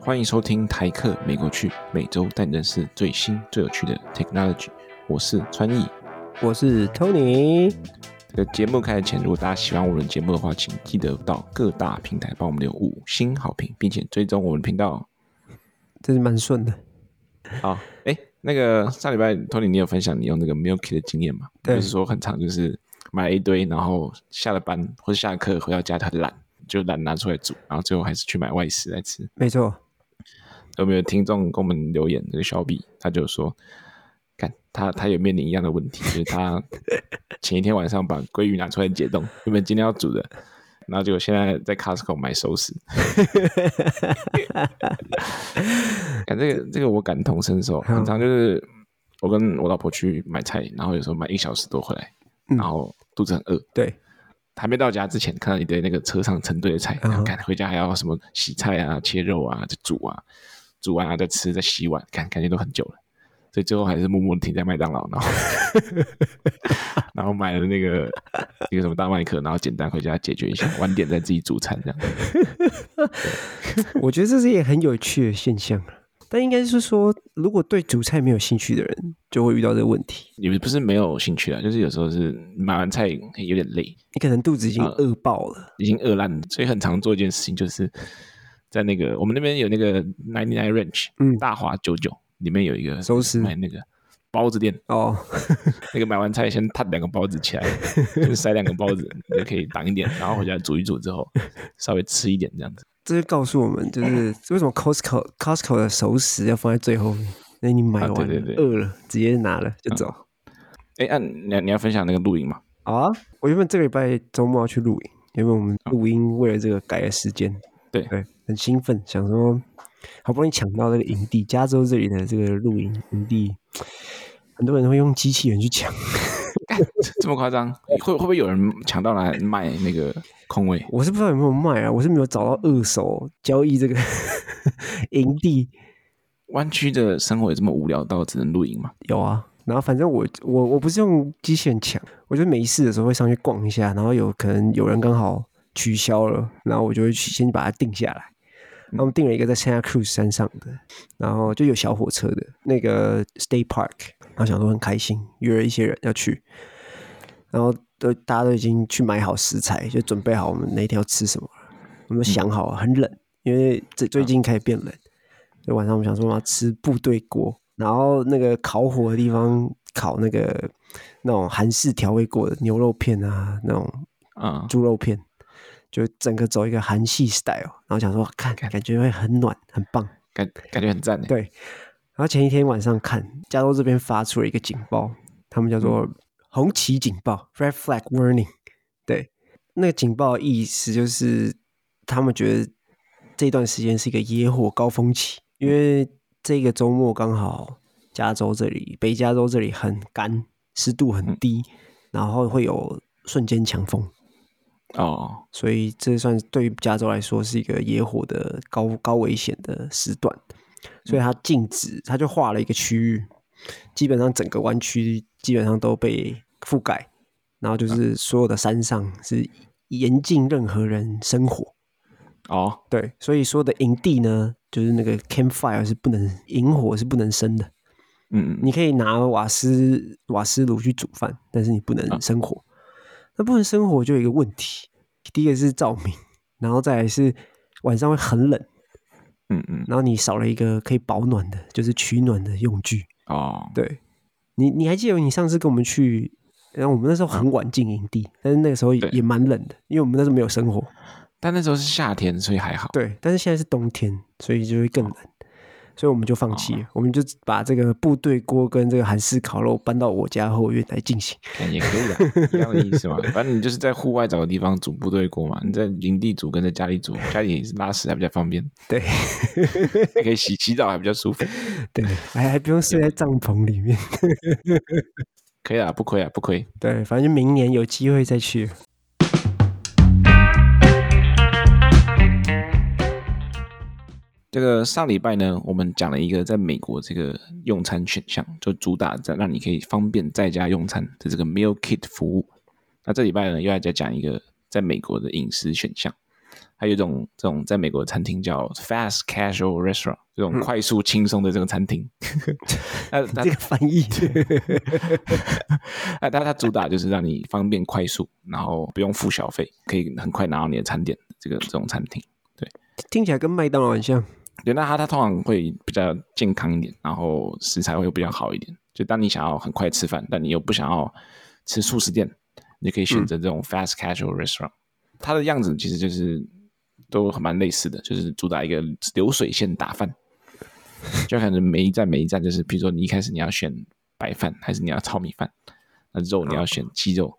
欢迎收听台客美国趣，每周带你认识最新最有趣的 technology。我是川艺，我是 Tony。这个节目开始前，如果大家喜欢我们的节目的话，请记得到各大平台帮我们留五星好评，并且追踪我们的频道。这是蛮顺的。好，哎，那个上礼拜 Tony 你有分享你用那个 Milky 的经验吗？对，就是说很长，就是买了一堆，然后下了班或者下了课回到家，他很懒，就懒拿出来煮，然后最后还是去买外食来吃。没错。有没有听众给我们留言？这个小比他就说。看他，他也面临一样的问题，就是他 前一天晚上把鲑鱼拿出来解冻，原本今天要煮的，然后结果现在在 Costco 买熟食。看这个，这个我感同身受。很常就是我跟我老婆去买菜，然后有时候买一小时多回来，然后肚子很饿。对，还没到家之前看到一堆那个车上成堆的菜，然后看回家还要什么洗菜啊、切肉啊、再煮啊，煮完啊再吃、再洗碗，感感觉都很久了。所以最后还是默默停在麦当劳，然后 然后买了那个一个什么大麦克，然后简单回家解决一下，晚点再自己煮餐这样。我觉得这是一个很有趣的现象，但应该是说，如果对主菜没有兴趣的人，就会遇到这个问题。也不是没有兴趣啊，就是有时候是买完菜有点累，你可能肚子已经饿爆了，已经饿烂了，所以很常做一件事情，就是在那个我们那边有那个 Ninety Nine Ranch，嗯，大华九九。里面有一个收拾，买那个包子店哦，那个买完菜先烫两个包子起来，就是塞两个包子，就可以挡一点，然后回家煮一煮之后，稍微吃一点这样子。这就告诉我们，就是为什么 Costco Costco 的熟食要放在最后面？那你买完饿了，啊、对对对直接拿了就走。哎、嗯，按、啊、你你要分享那个录音吗？啊，我原本这个礼拜周末要去录音，因为我们录音为了这个改了时间，对对，很兴奋，想说。好不容易抢到这个营地，加州这里的这个露营营地，很多人会用机器人去抢，这么夸张？会会不会有人抢到来卖那个空位？我是不知道有没有卖啊，我是没有找到二手交易这个 营地。湾区的生活也这么无聊到只能露营吗？有啊，然后反正我我我不是用机器人抢，我就没事的时候会上去逛一下，然后有可能有人刚好取消了，然后我就会去先把它定下来。然后我们订了一个在 Santa Cruz 山上的，然后就有小火车的那个 State Park，然后想说很开心，约了一些人要去，然后都大家都已经去买好食材，就准备好我们那天要吃什么。我们想好很冷，因为这最近开始变冷，所以晚上我们想说要吃部队锅，然后那个烤火的地方烤那个那种韩式调味过的牛肉片啊，那种啊猪肉片。就整个走一个韩系 style，然后想说看看感觉会很暖很棒，感感觉很赞。对，然后前一天晚上看加州这边发出了一个警报，他们叫做红旗警报 （Red Flag Warning）。对，那个警报的意思就是他们觉得这段时间是一个野火高峰期，因为这个周末刚好加州这里北加州这里很干，湿度很低，然后会有瞬间强风。哦，所以这算对于加州来说是一个野火的高高危险的时段，所以它禁止，它就划了一个区域，基本上整个湾区基本上都被覆盖，然后就是所有的山上是严禁任何人生火。哦，对，所以说的营地呢，就是那个 campfire 是不能引火是不能生的，嗯，你可以拿瓦斯瓦斯炉去煮饭，但是你不能生火。那部分生活就有一个问题，第一个是照明，然后再来是晚上会很冷，嗯嗯，然后你少了一个可以保暖的，就是取暖的用具哦。对，你你还记得你上次跟我们去，然后我们那时候很晚进营地，但是那个时候也蛮冷的，因为我们那时候没有生火，但那时候是夏天，所以还好。对，但是现在是冬天，所以就会更冷。哦所以我们就放弃了，哦、我们就把这个部队锅跟这个韩式烤肉搬到我家后院来进行，也可以啊，一样的意思嘛。反正你就是在户外找个地方煮部队锅嘛，你在营地煮跟在家里煮，家里拉屎还比较方便，对，还可以洗洗澡还比较舒服，对，还还不用睡在帐篷里面，可以啊，不亏啊，不亏。对，反正明年有机会再去。这个上礼拜呢，我们讲了一个在美国这个用餐选项，就主打在让你可以方便在家用餐的这个 Meal Kit 服务。那这礼拜呢，又要再讲一个在美国的饮食选项。还有一种这种在美国的餐厅叫 fast casual restaurant，这种快速轻松的这种餐厅。它它这个翻译，啊它它主打就是让你方便快速，然后不用付小费，可以很快拿到你的餐点。这个这种餐厅，对，听起来跟麦当劳很像。对，那它它通常会比较健康一点，然后食材会比较好一点。就当你想要很快吃饭，但你又不想要吃速食店，你可以选择这种 fast casual restaurant。嗯、它的样子其实就是。都很蛮类似的，就是主打一个流水线打饭，就可能每一站每一站就是，比如说你一开始你要选白饭还是你要糙米饭，那肉你要选鸡肉、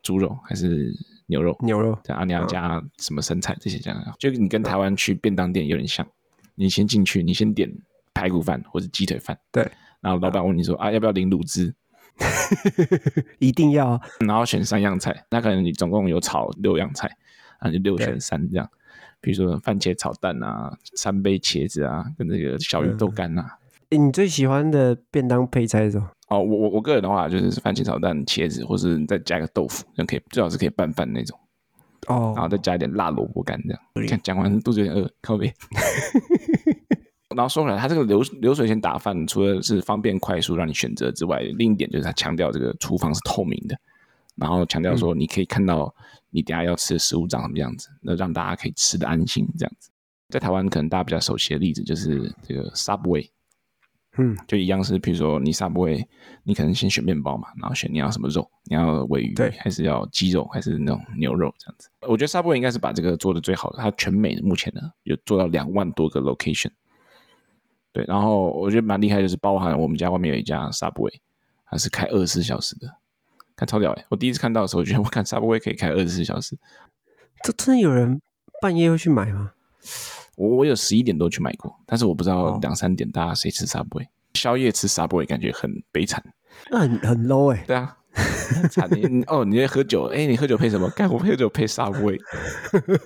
猪肉还是牛肉？牛肉，这样你要加什么生菜这些这样，就你跟台湾去便当店有点像，你先进去，你先点排骨饭或者鸡腿饭，对，然后老板问你说啊要不要淋卤汁？一定要，然后选三样菜，那可能你总共有炒六样菜，那就六选三这样。比如说番茄炒蛋啊，三杯茄子啊，跟这个小鱼豆干啊。欸、你最喜欢的便当配菜是什么？哦，我我我个人的话就是番茄炒蛋、茄子，或是再加个豆腐，这样可以，最好是可以拌饭那种。哦，然后再加一点辣萝卜干这样。看讲完肚子有点饿，靠边。然后说回来，它这个流流水线打饭，除了是方便快速让你选择之外，另一点就是它强调这个厨房是透明的，然后强调说你可以看到。你等下要吃的食物长什么样子？那让大家可以吃的安心，这样子。在台湾，可能大家比较熟悉的例子就是这个 Subway，嗯，就一样是，比如说你 Subway，你可能先选面包嘛，然后选你要什么肉，你要尾鱼，对，还是要鸡肉，还是那种牛肉这样子。我觉得 Subway 应该是把这个做的最好的，它全美目前呢有做到两万多个 location，对，然后我觉得蛮厉害，就是包含我们家外面有一家 Subway，它是开二十四小时的。看超屌哎！我第一次看到的时候，我觉得我看 Subway 可以开二十四小时。这真的有人半夜会去买吗？我我有十一点多去买过，但是我不知道两三点大家谁吃 Subway。宵夜吃 Subway 感觉很悲惨，那很很 low 哎。对啊，惨你哦！你在喝酒？哎，你喝酒配什么？干我喝酒配 Subway，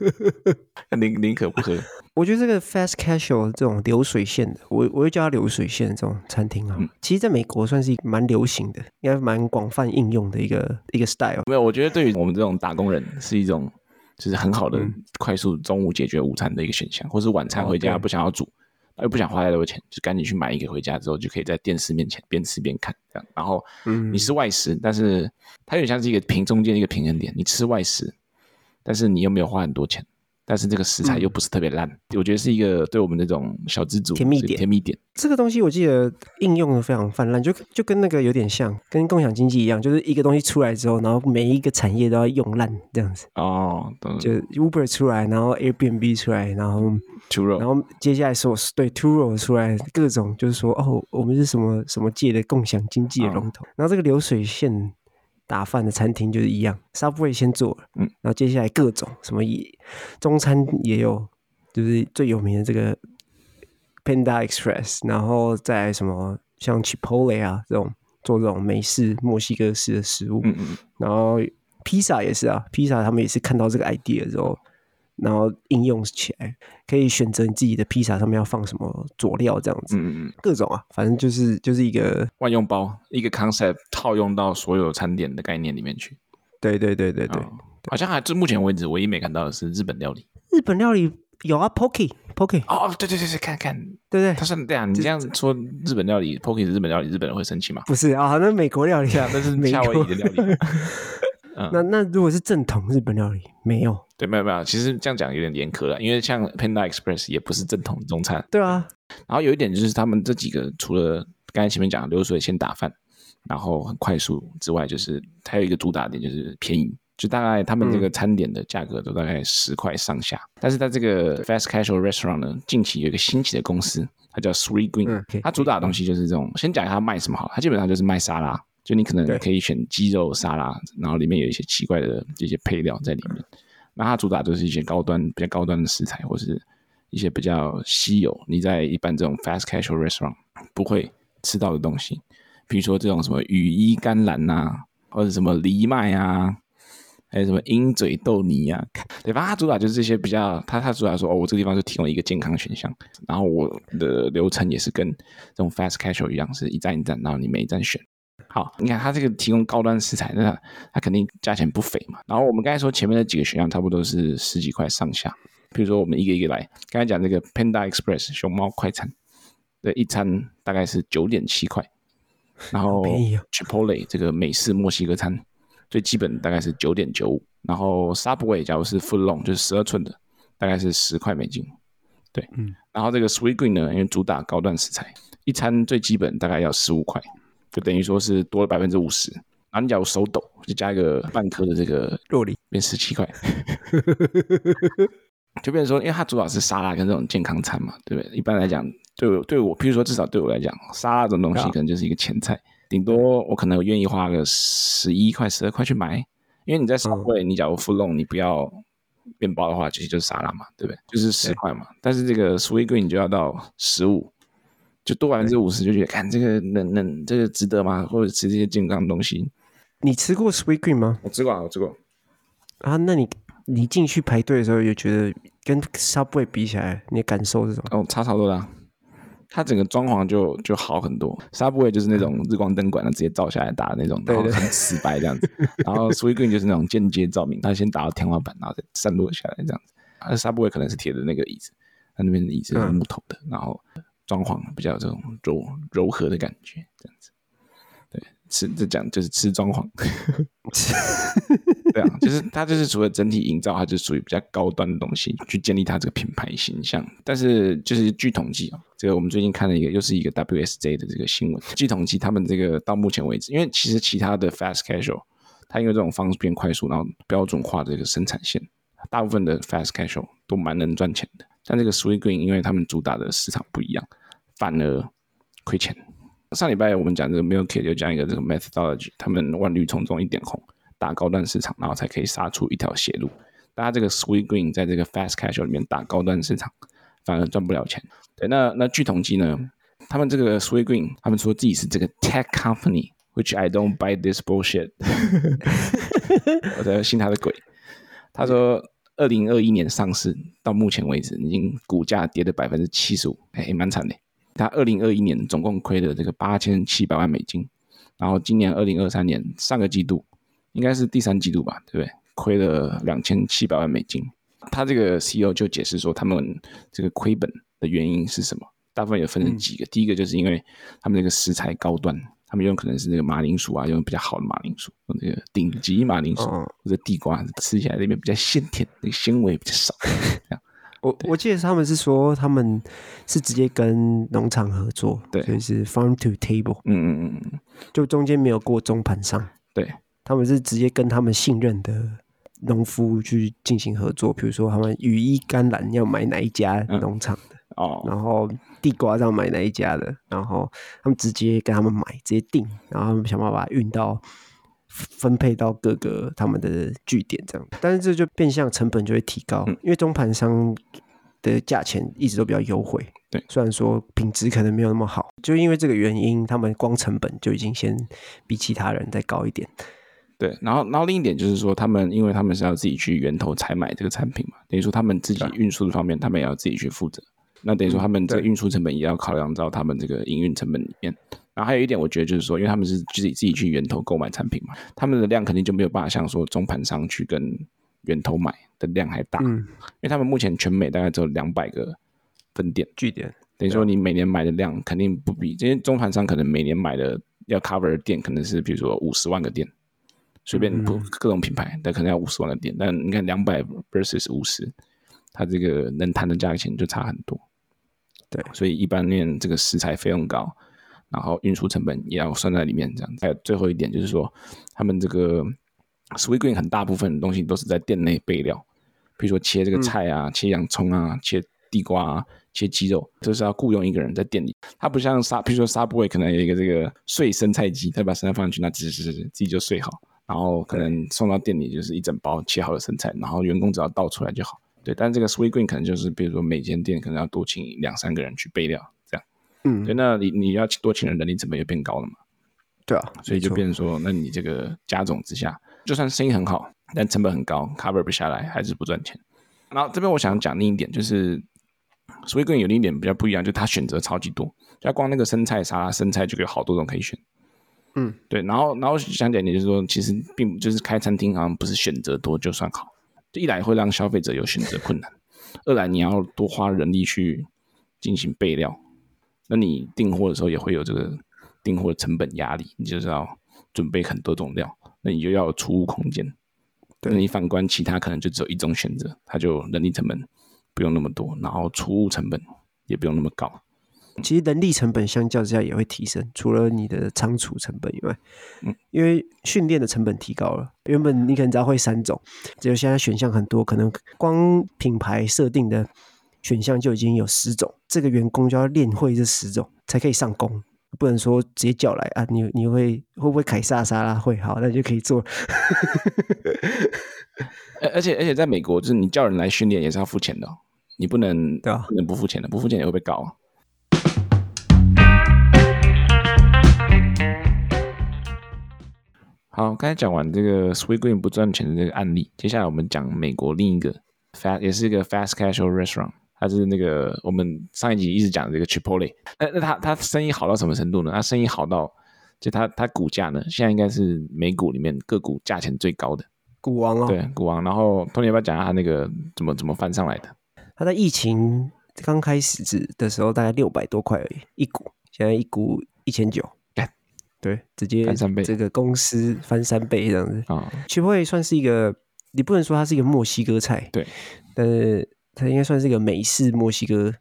宁宁可不喝。我觉得这个 fast casual 这种流水线的，我我会叫它流水线这种餐厅啊，嗯、其实在美国算是蛮流行的，应该蛮广泛应用的一个一个 style。没有，我觉得对于我们这种打工人是一种就是很好的快速中午解决午餐的一个选项，嗯、或是晚餐回家不想要煮，又、哦、不想花太多钱，就赶紧去买一个回家之后就可以在电视面前边吃边看这样。然后，你是外食，嗯、但是它有点像是一个平中间一个平衡点，你吃外食，但是你又没有花很多钱。但是这个食材又不是特别烂，嗯、我觉得是一个对我们这种小资族甜蜜点。甜蜜点，这个东西我记得应用的非常泛滥，就就跟那个有点像，跟共享经济一样，就是一个东西出来之后，然后每一个产业都要用烂这样子。哦，就 Uber 出来，然后 Airbnb 出来，然后 Turo，然后接下来说对 Turo 出来，各种就是说哦，我们是什么什么界的共享经济的龙头，哦、然后这个流水线。打饭的餐厅就是一样，Subway 先做了，嗯，然后接下来各种什么也中餐也有，就是最有名的这个 Panda Express，然后再什么像 Chipotle 啊这种做这种美式墨西哥式的食物，嗯嗯，然后披萨也是啊，披萨他们也是看到这个 idea 之后。然后应用起来，可以选择你自己的披萨上面要放什么佐料，这样子，嗯嗯，各种啊，反正就是就是一个万用包，一个 concept 套用到所有餐点的概念里面去。对对对对对，哦、好像还至目前为止唯一没看到的是日本料理。日本料理有啊，Poke Poke。哦，对对对对，看看，对对，他说对啊，你这样子说日本料理 Poke 是日本料理，日本人会生气吗？不是啊，那美国料理啊，那是夏威夷的料理。嗯、那那如果是正统日本料理，没有。对，没有没有，其实这样讲有点严苛了，因为像 Panda Express 也不是正统中餐。对啊，然后有一点就是他们这几个除了刚才前面讲的流水线打饭，然后很快速之外，就是它有一个主打点就是便宜，就大概他们这个餐点的价格都大概十块上下。嗯、但是在这个 Fast Casual Restaurant 呢，近期有一个新起的公司，它叫 Sweetgreen，嗯、它主打的东西就是这种。先讲一下它卖什么好，它基本上就是卖沙拉，就你可能可以选鸡肉沙拉，然后里面有一些奇怪的这些配料在里面。那它主打就是一些高端、比较高端的食材，或是一些比较稀有，你在一般这种 fast casual restaurant 不会吃到的东西，比如说这种什么羽衣甘蓝呐、啊，或者什么藜麦啊，还有什么鹰嘴豆泥啊，对吧？它主打就是这些比较，它它主打说哦，我这个地方就提供一个健康选项，然后我的流程也是跟这种 fast casual 一样，是一站一站，然后你每一站选。好，你看它这个提供高端食材，那它，它肯定价钱不菲嘛。然后我们刚才说前面的几个选项差不多是十几块上下。比如说我们一个一个来，刚才讲这个 Panda Express 熊猫快餐的一餐大概是九点七块，然后 Chipotle 这个美式墨西哥餐最基本大概是九点九五，然后 Subway 假如是 Foot Long 就是十二寸的，大概是十块美金。对，嗯，然后这个 Sweetgreen 呢，因为主打高端食材，一餐最基本大概要十五块。就等于说是多了百分之五十，然后你假如手抖，就加一个半颗的这个肉梨，变十七块，就变成说，因为它主打是沙拉跟这种健康餐嘛，对不对？一般来讲，对我对我，譬如说至少对我来讲，沙拉这种东西可能就是一个前菜，顶多我可能愿意花个十一块、十二块去买，因为你在商会，你假如 Foot Long，你不要面包的话，其实就是沙拉嘛，对不对？就是十块嘛，但是这个 Sweetgreen 你就要到十五。就多百分之五十，就觉得看这个能能这个值得吗？或者吃这些健康的东西？你吃过 Sweetgreen 吗？我吃过，我吃过。啊，那你你进去排队的时候，有觉得跟 Subway 比起来，你的感受是什么？哦，差超多啦。它整个装潢就就好很多。Subway 就是那种日光灯管的，直接照下来打的那种，然后很死白这样子。然后 Sweetgreen 就是那种间接照明，它先打到天花板，然后再散落下来这样子。而 Subway 可能是铁的那个椅子，它那边的椅子是木头的，嗯、然后。装潢比较这种柔柔和的感觉，这样子，对，吃这讲就是吃装潢，对啊，就是它就是除了整体营造，它就属于比较高端的东西，去建立它这个品牌形象。但是就是据统计啊，这个我们最近看了一个，又是一个 WSJ 的这个新闻，据统计他们这个到目前为止，因为其实其他的 fast casual，它因为这种方式变快速，然后标准化的这个生产线，大部分的 fast casual 都蛮能赚钱的。但这个 Sweetgreen 因为他们主打的市场不一样。反而亏钱。上礼拜我们讲这个 Kit 就讲一个这个 methodology，他们万绿丛中一点红，打高端市场，然后才可以杀出一条血路。大家这个 Sweetgreen 在这个 fast casual 里面打高端市场，反而赚不了钱。对，那那据统计呢，他们这个 Sweetgreen，他们说自己是这个 tech company，which I don't buy this bullshit。我在信他的鬼。他说，二零二一年上市到目前为止，已经股价跌了百分之七十五，哎，蛮惨的。他二零二一年总共亏了这个八千七百万美金，然后今年二零二三年上个季度应该是第三季度吧，对不对？亏了两千七百万美金。他这个 CEO 就解释说，他们这个亏本的原因是什么？大部分也分成几个。嗯、第一个就是因为他们这个食材高端，他们用可能是那个马铃薯啊，用比较好的马铃薯，用这个顶级马铃薯、哦、或者地瓜，吃起来那边比较鲜甜，那个纤维比较少，这样。我我记得他们是说，他们是直接跟农场合作，对，所以是 farm to table，嗯嗯嗯，就中间没有过中盘商，对，他们是直接跟他们信任的农夫去进行合作，比如说他们羽衣甘蓝要买哪一家农场的，嗯、哦，然后地瓜上买那一家的，然后他们直接跟他们买，直接订，然后他们想办法把运到。分配到各个他们的据点这样，但是这就变相成本就会提高，嗯、因为中盘商的价钱一直都比较优惠。对，虽然说品质可能没有那么好，就因为这个原因，他们光成本就已经先比其他人再高一点。对，然后然后另一点就是说，他们因为他们是要自己去源头采买这个产品嘛，等于说他们自己运输的方面，他们也要自己去负责。那等于说他们这个运输成本也要考量到他们这个营运成本里面。然后还有一点，我觉得就是说，因为他们是自己自己去源头购买产品嘛，他们的量肯定就没有办法像说中盘商去跟源头买的量还大。嗯，因为他们目前全美大概只有两百个分店据点，等于说你每年买的量肯定不比这些中盘商可能每年买的要 cover 的店可能是比如说五十万个店，随便不各种品牌，但可能要五十万个店。但你看两百 versus 五十，它这个能谈的价钱就差很多。对，所以一般面这个食材费用高。然后运输成本也要算在里面，这样子。还有最后一点就是说，他们这个 Sweetgreen 很大部分的东西都是在店内备料，比如说切这个菜啊、嗯、切洋葱啊、切地瓜啊、切鸡肉，都、就是要雇佣一个人在店里。他不像沙，比如说 Subway 可能有一个这个碎生菜机，他把生菜放进去，那直直直自己就碎好，然后可能送到店里就是一整包切好的生菜，然后员工只要倒出来就好。对，但这个 Sweetgreen 可能就是比如说每间店可能要多请两三个人去备料这样。嗯，对，那你你要多请人，人力成本也变高了嘛？对啊，所以就变成说，那你这个加总之下，就算生意很好，但成本很高，cover 不下来，还是不赚钱。然后这边我想讲另一点，就是 Sweetgreen 有另一点比较不一样，就是他选择超级多，就光那个生菜沙拉，生菜就有好多种可以选。嗯，对。然后，然后想讲一点就是说，其实并就是开餐厅好像不是选择多就算好，一来会让消费者有选择困难，二来你要多花人力去进行备料，那你订货的时候也会有这个订货的成本压力，你就是要准备很多种料，那你就要有储物空间。对，那你反观其他可能就只有一种选择，它就人力成本不用那么多，然后储物成本也不用那么高。其实人力成本相较之下也会提升，除了你的仓储成本以外，嗯，因为训练的成本提高了。原本你可能只要会三种，只有现在选项很多，可能光品牌设定的选项就已经有十种，这个员工就要练会这十种才可以上工。不能说直接叫来啊，你你会会不会凯撒沙拉？会，好，那你就可以做。而且而且在美国，就是你叫人来训练也是要付钱的，哦，你不能对啊？不能不付钱的，不付钱也会被告。好，刚才讲完这个 Sweetgreen 不赚钱的这个案例，接下来我们讲美国另一个 fast 也是一个 fast casual restaurant。它是那个我们上一集一直讲的这个 Chipotle，那那它它生意好到什么程度呢？它生意好到就它它股价呢，现在应该是美股里面个股价钱最高的股王哦。对，股王。然后 Tony 要不要讲一下它那个怎么怎么翻上来的？它在疫情刚开始的时候大概六百多块而已一股，现在一股一千九，对，直接翻三倍，这个公司翻三倍这样子啊。Chipotle 算是一个，你不能说它是一个墨西哥菜，对，但是。它应该算是一个美式墨西哥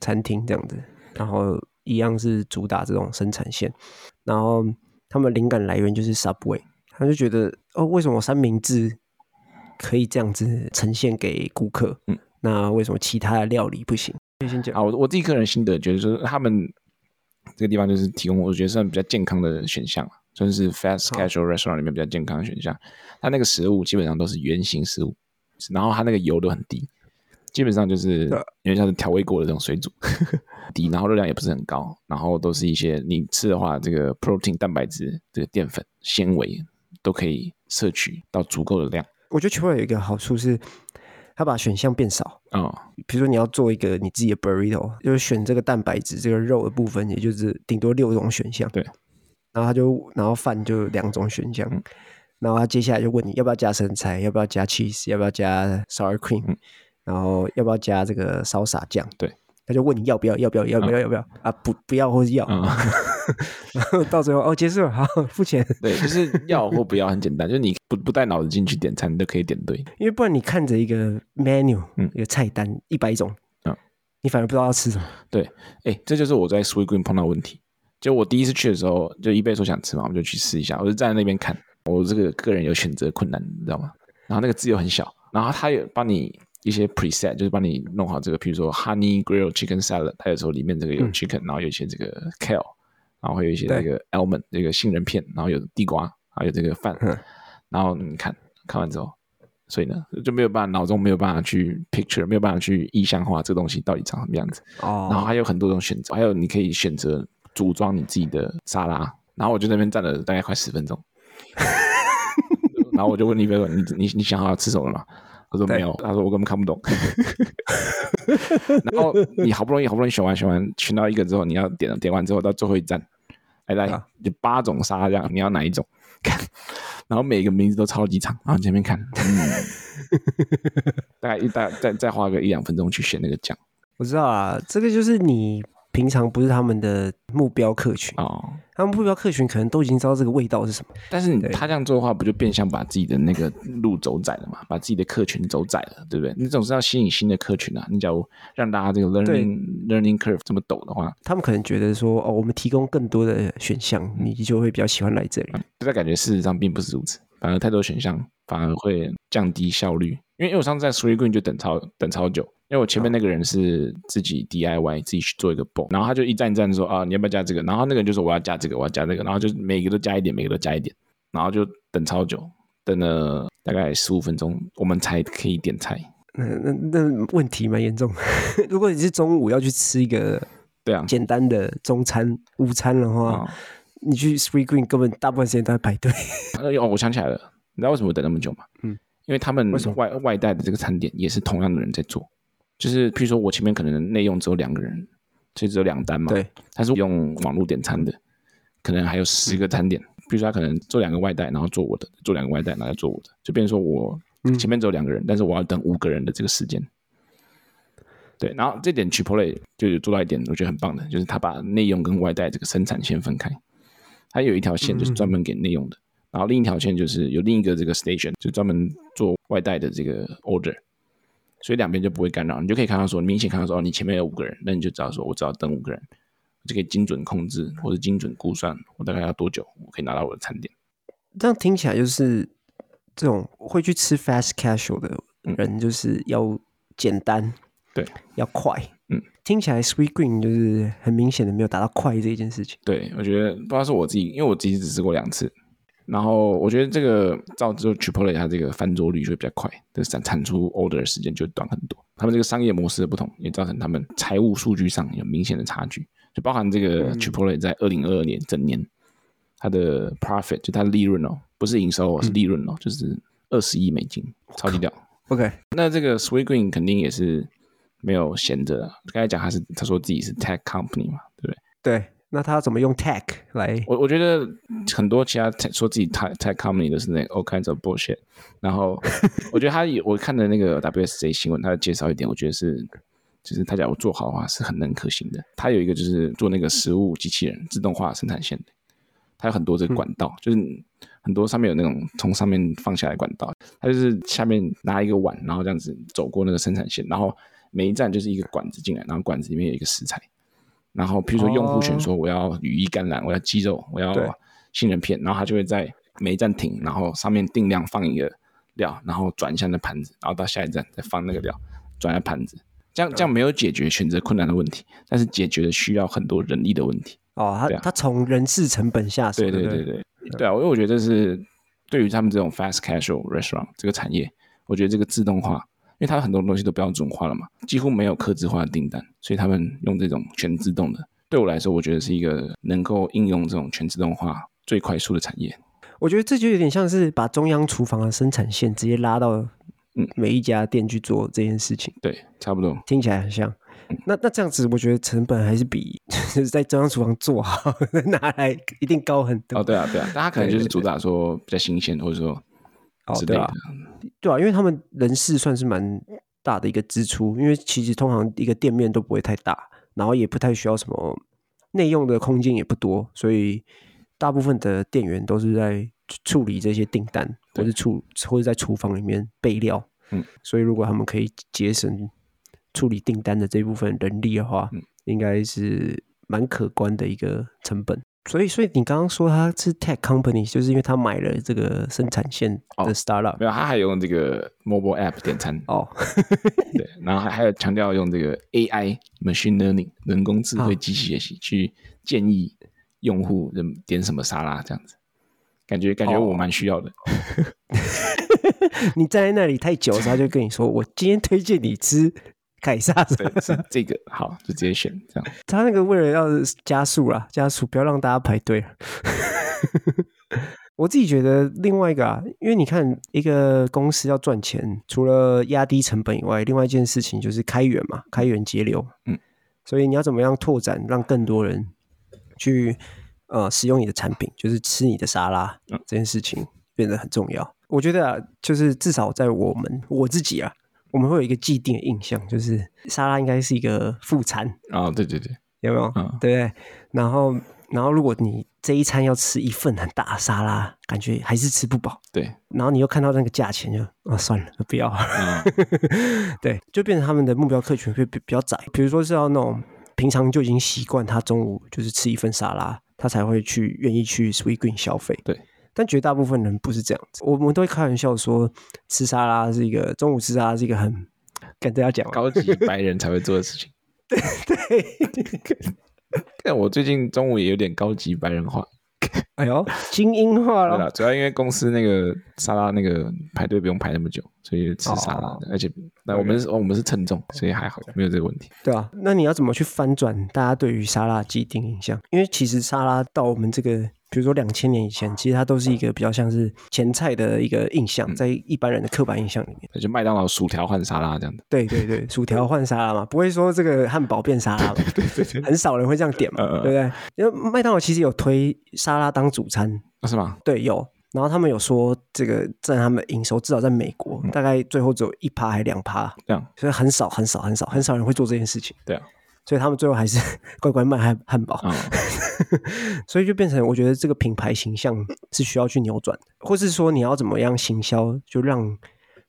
餐厅这样子，嗯、然后一样是主打这种生产线，然后他们灵感来源就是 Subway，他就觉得哦，为什么三明治可以这样子呈现给顾客？嗯，那为什么其他的料理不行？先讲啊，我我自己个人心得觉得，就是他们这个地方就是提供我觉得算比较健康的选项，算是 fast casual restaurant 里面比较健康的选项。它那个食物基本上都是圆形食物，然后它那个油都很低。基本上就是因为像是调味过的这种水煮，低，然后热量也不是很高，然后都是一些你吃的话，这个 protein 蛋白质、这个淀粉、纤维都可以摄取到足够的量。我觉得 Chipotle 有一个好处是，它把选项变少啊。哦、比如说你要做一个你自己的 burrito，就是选这个蛋白质、这个肉的部分，也就是顶多六种选项。对，然后他就然后饭就两种选项，嗯、然后他接下来就问你要不要加生菜，要不要加 cheese，要不要加 sour cream。嗯然后要不要加这个烧洒酱？对，他就问你要不要，要不要，要不要，要不要啊？不，不要或是要。然后到最后哦，结束了，好，付钱。对，就是要或不要很简单，就是你不不带脑子进去点餐，你都可以点对。因为不然你看着一个 menu，嗯一个菜单一百种，嗯，你反而不知道要吃什么。对，哎，这就是我在 Sweetgreen 碰到问题。就我第一次去的时候，就一贝说想吃嘛，我们就去试一下。我就站在那边看，我这个个人有选择困难，你知道吗？然后那个字又很小，然后他也帮你。一些 preset 就是帮你弄好这个，比如说 honey grilled chicken salad，它有时候里面这个有 chicken，、嗯、然后有一些这个 kale，然后会有一些这个 almond 这个杏仁片，然后有地瓜，还有这个饭，嗯、然后你看看完之后，所以呢就没有办法脑中没有办法去 picture，没有办法去意象化这个东西到底长什么样子。哦。然后还有很多种选择，还有你可以选择组装你自己的沙拉，然后我就在那边站了大概快十分钟，然后我就问你，比如说你你你想好要吃什么了吗？他说没有，他说我根本看不懂。然后你好不容易好不容易选完选完选到一个之后，你要点点完之后到最后一站，来来就八种沙拉酱，你要哪一种？看，然后每个名字都超级长，然后前面看，嗯、大概一大再再花个一两分钟去选那个酱。我知道啊，这个就是你。平常不是他们的目标客群哦，他们目标客群可能都已经知道这个味道是什么。但是你他这样做的话，不就变相把自己的那个路走窄了嘛？把自己的客群走窄了，对不对？你总是要吸引新的客群啊！你假如让大家这个 learning learning curve 这么陡的话，他们可能觉得说哦，我们提供更多的选项，你就会比较喜欢来这里。这、嗯、感觉事实上并不是如此，反而太多选项反而会降低效率。因为因为我上次在 Sweetgreen 就等超等超久。因为我前面那个人是自己 DIY、哦、自己去做一个 bowl，然后他就一站一站的说啊，你要不要加这个？然后那个人就说我要加这个，我要加这个，然后就每个都加一点，每个都加一点，然后就等超久，等了大概十五分钟，我们才可以点菜。那那那问题蛮严重。如果你是中午要去吃一个对啊简单的中餐午餐的话，哦、你去 Sweetgreen 根本大部分时间都在排队。哦，我想起来了，你知道为什么等那么久吗？嗯，因为他们外外带的这个餐点也是同样的人在做。就是，譬如说，我前面可能内用只有两个人，所以只有两单嘛。对，他是用网络点餐的，可能还有十个餐点，比如说他可能做两个外带，然后做我的，做两个外带，然后做我的，就变成说我前面只有两个人，但是我要等五个人的这个时间。对，然后这点 Chipotle 就有做到一点，我觉得很棒的，就是他把内用跟外带这个生产线分开，他有一条线就是专门给内用的，然后另一条线就是有另一个这个 station 就专门做外带的这个 order，所以两边就不会干扰，你就可以看到说，明显看到说，哦，你前面有五个人，那你就知道说我只要等五个人，就可以精准控制或者精准估算我大概要多久，我可以拿到我的餐点。这样听起来就是这种会去吃 fast casual 的人，就是要简单。对，要快，嗯，听起来 Sweetgreen 就是很明显的没有达到快这一件事情。对，我觉得不知道是我自己，因为我自己只吃过两次，然后我觉得这个造就 Chipotle 它这个翻桌率就会比较快，这产产出 order 的时间就短很多。他们这个商业模式的不同，也造成他们财务数据上有明显的差距，就包含这个 Chipotle 在二零二二年整年它的 profit 就它的利润哦，不是营收哦，是利润哦，就是二十亿美金，超级屌。OK，那这个 Sweetgreen 肯定也是。没有闲着，刚才讲他是他说自己是 tech company 嘛，对不对？对，那他怎么用 tech 来？我我觉得很多其他说自己 tech tech company 的是那 all kinds of bullshit。然后 我觉得他有我看的那个 WSJ 新闻，他的介绍一点，我觉得是就是他假如做好的话是很能可行的。他有一个就是做那个食物机器人自动化生产线的，他有很多这个管道，嗯、就是很多上面有那种从上面放下来管道，他就是下面拿一个碗，然后这样子走过那个生产线，然后。每一站就是一个管子进来，然后管子里面有一个食材，然后譬如说用户选说我要羽衣甘蓝，我要鸡肉，我要杏仁片，然后他就会在每一站停，然后上面定量放一个料，然后转一下那盘子，然后到下一站再放那个料，转一下盘子，这样这样没有解决选择困难的问题，但是解决了需要很多人力的问题。哦，他、啊、他从人事成本下手。对对对对对，对啊，因为我觉得这是对于他们这种 fast casual restaurant 这个产业，我觉得这个自动化。因为它很多东西都标准化了嘛，几乎没有客制化的订单，所以他们用这种全自动的。对我来说，我觉得是一个能够应用这种全自动化最快速的产业。我觉得这就有点像是把中央厨房的生产线直接拉到嗯每一家店去做这件事情。嗯、对，差不多，听起来很像。嗯、那那这样子，我觉得成本还是比就是在中央厨房做好拿来一定高很多。哦，对啊，对啊，大家可能就是主打说比较新鲜，或者说哦，对啊。对啊，因为他们人事算是蛮大的一个支出，因为其实通常一个店面都不会太大，然后也不太需要什么内用的空间也不多，所以大部分的店员都是在处理这些订单，或是处或者在厨房里面备料。嗯，所以如果他们可以节省处理订单的这部分人力的话，嗯，应该是蛮可观的一个成本。所以，所以你刚刚说他是 tech company，就是因为他买了这个生产线的 startup。没有，他还有用这个 mobile app 点餐。哦，对，然后还还有强调用这个 AI machine learning 人工智慧机器学习去建议用户人点什么沙拉这样子。感觉感觉我蛮需要的。你站在那里太久，他就跟你说：“我今天推荐你吃。”凯撒是这个好，就直接选这样。他那个为了要加速啦，加速不要让大家排队。我自己觉得另外一个啊，因为你看一个公司要赚钱，除了压低成本以外，另外一件事情就是开源嘛，开源节流。嗯，所以你要怎么样拓展，让更多人去呃使用你的产品，就是吃你的沙拉，嗯，这件事情变得很重要。我觉得啊，就是至少在我们我自己啊。我们会有一个既定的印象，就是沙拉应该是一个副餐啊、哦，对对对，有没有？嗯、对不对？然后，然后如果你这一餐要吃一份很大的沙拉，感觉还是吃不饱。对，然后你又看到那个价钱就，就啊算了，不要。嗯、对，就变成他们的目标客群会比比较窄。比如说是要那种平常就已经习惯他中午就是吃一份沙拉，他才会去愿意去 Sweetgreen 消费。对。但绝大部分人不是这样子，我们都会开玩笑说，吃沙拉是一个中午吃沙拉是一个很跟大家讲高级白人才会做的事情。对 对，但我最近中午也有点高级白人化。哎呦，精英化了。主要因为公司那个沙拉那个排队不用排那么久，所以吃沙拉的。而且那我们是，我们是称重，所以还好，没有这个问题。对啊，那你要怎么去翻转大家对于沙拉既定印象？因为其实沙拉到我们这个比如说两千年以前，其实它都是一个比较像是前菜的一个印象，在一般人的刻板印象里面，嗯、就麦当劳薯条换沙拉这样的。对对对，薯条换沙拉嘛，不会说这个汉堡变沙拉嘛，对对对，很少人会这样点嘛，对不对？因为麦当劳其实有推沙拉当主餐，是吗？对，有。然后他们有说，这个在他们营收至少在美国，大概最后只有一趴还两趴，这样，所以很少很少很少很少人会做这件事情。对啊。所以他们最后还是 乖乖卖汉汉堡，哦、所以就变成我觉得这个品牌形象是需要去扭转的，或是说你要怎么样行销，就让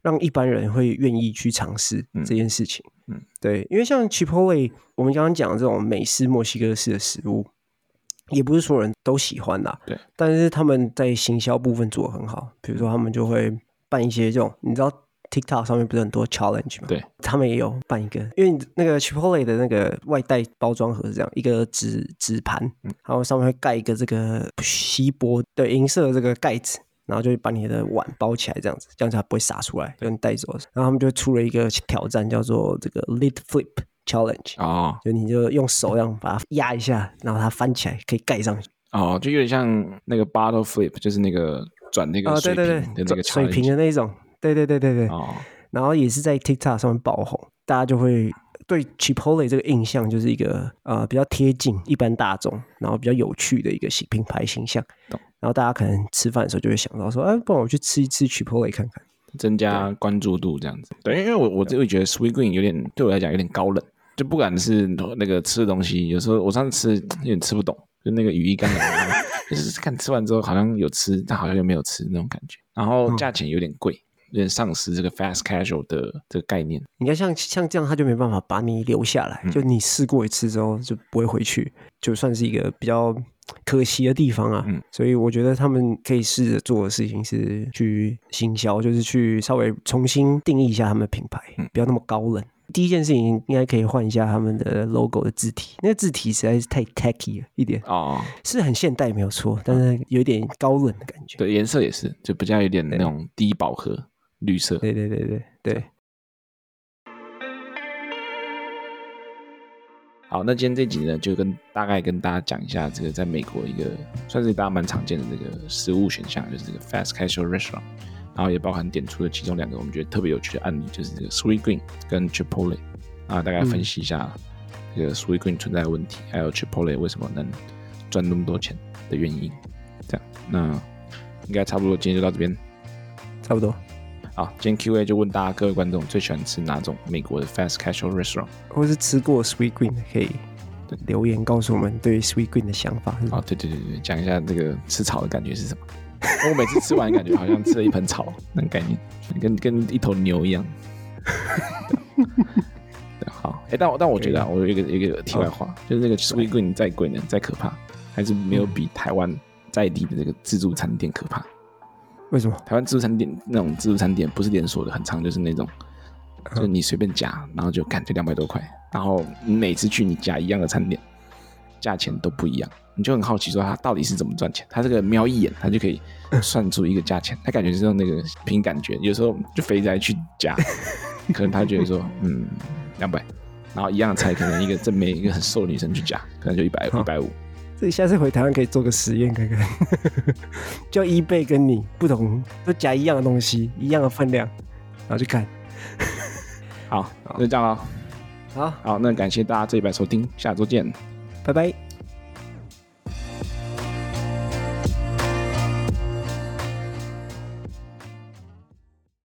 让一般人会愿意去尝试这件事情。嗯，对，因为像 Chipotle，我们刚刚讲的这种美式墨西哥式的食物，也不是所有人都喜欢啦。对，但是他们在行销部分做的很好，比如说他们就会办一些这种，你知道。TikTok 上面不是很多 challenge 吗？对，他们也有办一个，因为那个 Chipotle 的那个外带包装盒是这样，一个纸纸盘，然后上面会盖一个这个锡箔的银色的这个盖子，然后就会把你的碗包起来，这样子，这样子它不会洒出来，就你带走。然后他们就出了一个挑战，叫做这个 Lid Flip Challenge 哦，就你就用手这样把它压一下，然后它翻起来可以盖上去。哦，就有点像那个 Bottle Flip，就是那个转那个水瓶的那个水瓶的那种。对对对对对，哦、然后也是在 TikTok 上面爆红，大家就会对 Chipotle 这个印象就是一个呃比较贴近一般大众，然后比较有趣的一个品牌形象。懂然后大家可能吃饭的时候就会想到说，哎，不然我去吃一吃 Chipotle 看看，增加关注度这样子。对，因为我我就会觉得 Sweetgreen 有点对我来讲有点高冷，就不管是那个吃的东西，有时候我上次吃有点吃不懂，就那个羽衣甘蓝，就是看吃完之后好像有吃，但好像又没有吃那种感觉，然后价钱有点贵。嗯有点丧失这个 fast casual 的这个概念。你看，像像这样，他就没办法把你留下来。嗯、就你试过一次之后，就不会回去，就算是一个比较可惜的地方啊。嗯、所以我觉得他们可以试着做的事情是去行销，就是去稍微重新定义一下他们的品牌，嗯、不要那么高冷。第一件事情应该可以换一下他们的 logo 的字体，那个字体实在是太 tacky 了一点哦，是很现代没有错，但是有一点高冷的感觉。对，颜色也是，就比较有点那种低饱和。绿色，对对对对对。好，那今天这集呢，就跟大概跟大家讲一下这个在美国一个算是大家蛮常见的这个食物选项，就是这个 fast casual restaurant，然后也包含点出了其中两个我们觉得特别有趣的案例，就是这个 Sweetgreen 跟 Chipotle 啊，大概分析一下这个 Sweetgreen 存在的问题，嗯、还有 Chipotle 为什么能赚那么多钱的原因。这样，那应该差不多，今天就到这边，差不多。好，今天 Q&A 就问大家，各位观众最喜欢吃哪种美国的 fast casual restaurant，或是吃过 Sweetgreen 的，可以留言告诉我们对 Sweetgreen 的想法。啊，对对对对，讲一下这个吃草的感觉是什么？我每次吃完感觉好像吃了一盆草，那个概念，跟跟一头牛一样。好，哎、欸，但我但我觉得、啊，我有一个一个题外话，哦、就是那个 Sweetgreen 再贵呢，再可怕，还是没有比台湾在地的这个自助餐店可怕。为什么台湾自助餐店那种自助餐店不是连锁的，很长，就是那种，就是你随便夹，然后就干就两百多块，然后你每次去你夹一样的餐点，价钱都不一样，你就很好奇说他到底是怎么赚钱？他这个瞄一眼，他就可以算出一个价钱，他感觉是用那个凭感觉，有时候就肥宅去夹，可能他觉得说嗯两百，然后一样的菜，可能一个正妹一个很瘦的女生去夹，可能就一百一百五。这下次回台湾可以做个实验看看，就 eBay 跟你不同，都夹一样的东西，一样的分量，然后去看。好，就这样了。好，好，那感谢大家这一拜收听，下周见，拜拜。